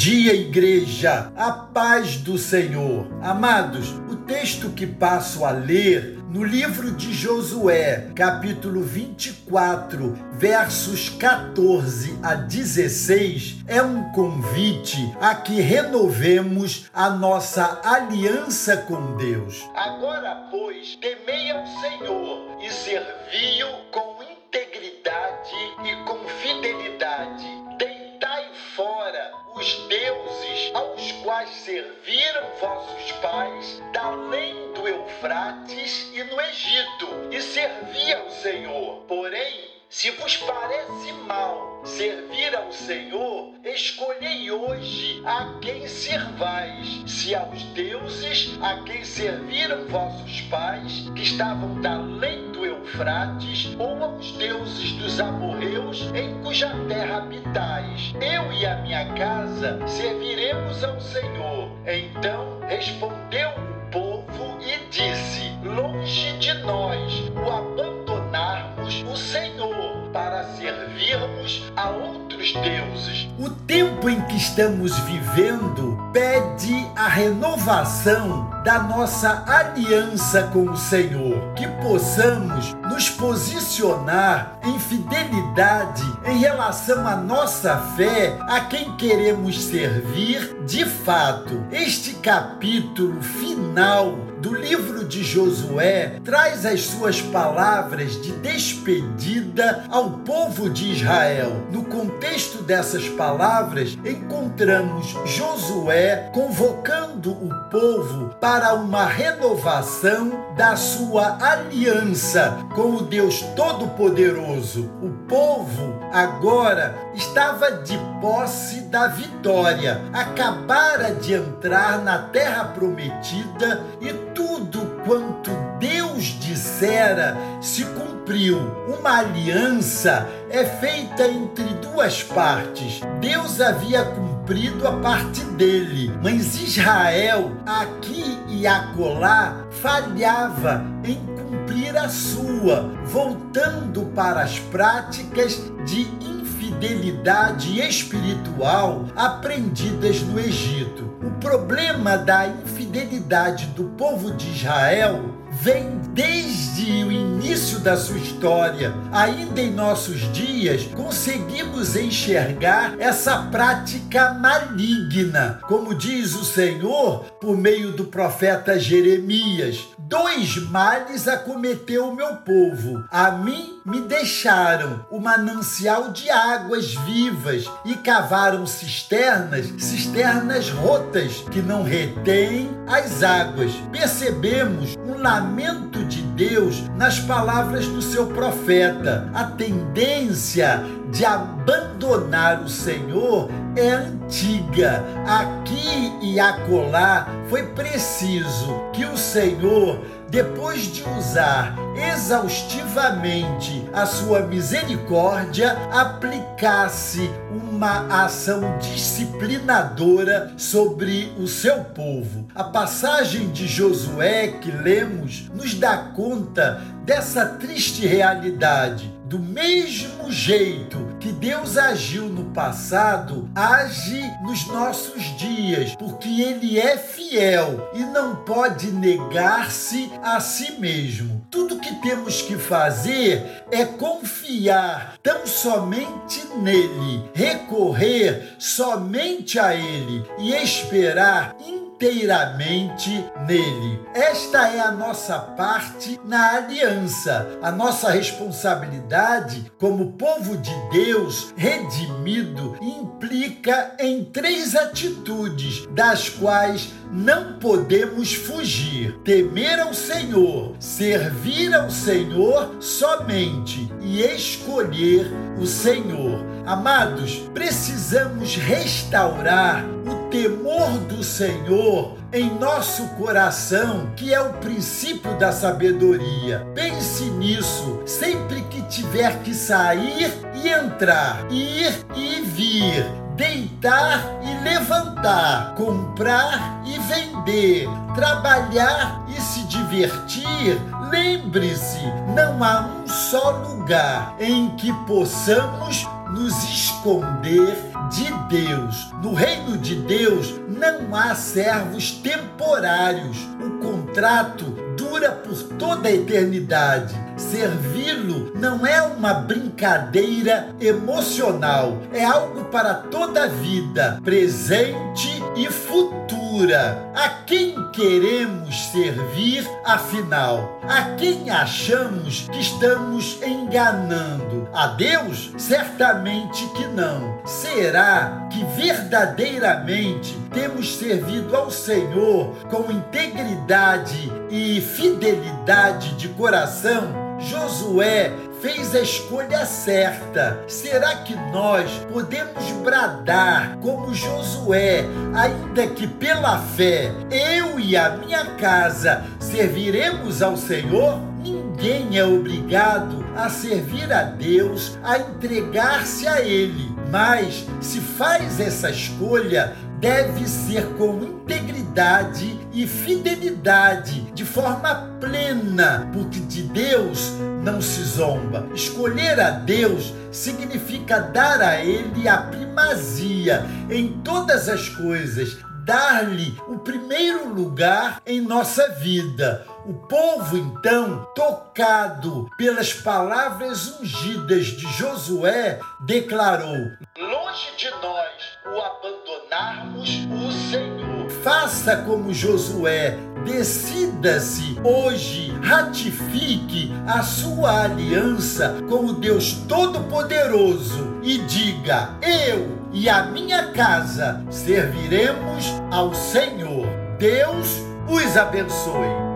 dia, igreja, a paz do Senhor. Amados, o texto que passo a ler no livro de Josué, capítulo 24, versos 14 a 16, é um convite a que renovemos a nossa aliança com Deus. Agora, pois, temei ao Senhor e servi-o com integridade e com Eufrates e no Egito, e servi ao Senhor. Porém, se vos parece mal servir ao Senhor, escolhei hoje a quem servais, se aos deuses a quem serviram vossos pais, que estavam da além do Eufrates, ou aos deuses dos amorreus em cuja terra habitais. Eu e a minha casa serviremos ao Senhor. Então respondeu e disse: Longe de nós o abandonarmos o Senhor para servirmos a outros deuses. O tempo em que estamos vivendo pede a renovação da nossa aliança com o Senhor, que possamos nos posicionar em fidelidade em relação à nossa fé, a quem queremos servir de fato. Este capítulo final do livro de Josué traz as suas palavras de despedida ao povo de Israel. No contexto dessas palavras, encontramos Josué convocando o povo para uma renovação da sua aliança com o Deus Todo-Poderoso. O povo agora estava de posse da vitória, acabara de entrar na terra prometida e tudo quanto Deus dissera se cumpriu. Uma aliança é feita entre duas partes. Deus havia cumprido a parte dele, mas Israel, aqui e acolá, falhava em cumprir a sua, voltando para as práticas de infidelidade espiritual aprendidas no Egito. O problema da infidelidade do povo de Israel vem desde o início da sua história. Ainda em nossos dias, conseguimos enxergar essa prática maligna, como diz o Senhor por meio do profeta Jeremias: Dois males acometeu o meu povo. A mim me deixaram o manancial de águas vivas e cavaram cisternas, cisternas rotas que não retêm as águas. Percebemos um lamento de Deus nas palavras do seu profeta. A tendência de abandonar o Senhor é antiga. Aqui e acolá foi preciso que o Senhor, depois de usar exaustivamente a sua misericórdia, aplicasse uma ação disciplinadora sobre o seu povo. A passagem de Josué que lemos nos dá conta dessa triste realidade do mesmo jeito que Deus agiu no passado, age nos nossos dias, porque Ele é fiel e não pode negar-se a si mesmo. Tudo que temos que fazer é confiar tão somente nele, recorrer somente a Ele e esperar inteiramente nele. Esta é a nossa parte na aliança, a nossa responsabilidade como povo de Deus redimido implica em três atitudes, das quais não podemos fugir: temer ao Senhor, servir ao Senhor somente e escolher o Senhor. Amados, precisamos restaurar o temor do Senhor em nosso coração, que é o princípio da sabedoria. Pense nisso sempre que tiver que sair e entrar, ir e vir, deitar e levantar, comprar e vender, trabalhar e se divertir. Lembre-se, não há um só lugar em que possamos nos esconder de Deus. No reino de Deus não há servos temporários. O contrato dura por toda a eternidade. Servi-lo não é uma brincadeira emocional, é algo para toda a vida, presente e A quem queremos servir, afinal? A quem achamos que estamos enganando? A Deus? Certamente que não. Será que verdadeiramente temos servido ao Senhor com integridade e fidelidade de coração? Josué fez a escolha certa. Será que nós podemos bradar como Josué, ainda que pela fé eu e a minha casa serviremos ao Senhor? Ninguém é obrigado a servir a Deus, a entregar-se a Ele. Mas se faz essa escolha, deve ser com integridade e fidelidade, de forma plena, porque de Deus não se zomba. Escolher a Deus significa dar a Ele a primazia em todas as coisas, dar-lhe o primeiro lugar em nossa vida. O povo, então, tocado pelas palavras ungidas de Josué, declarou: Longe de nós o abandonarmos o. Faça como Josué, decida-se hoje, ratifique a sua aliança com o Deus Todo-Poderoso e diga: Eu e a minha casa serviremos ao Senhor. Deus os abençoe.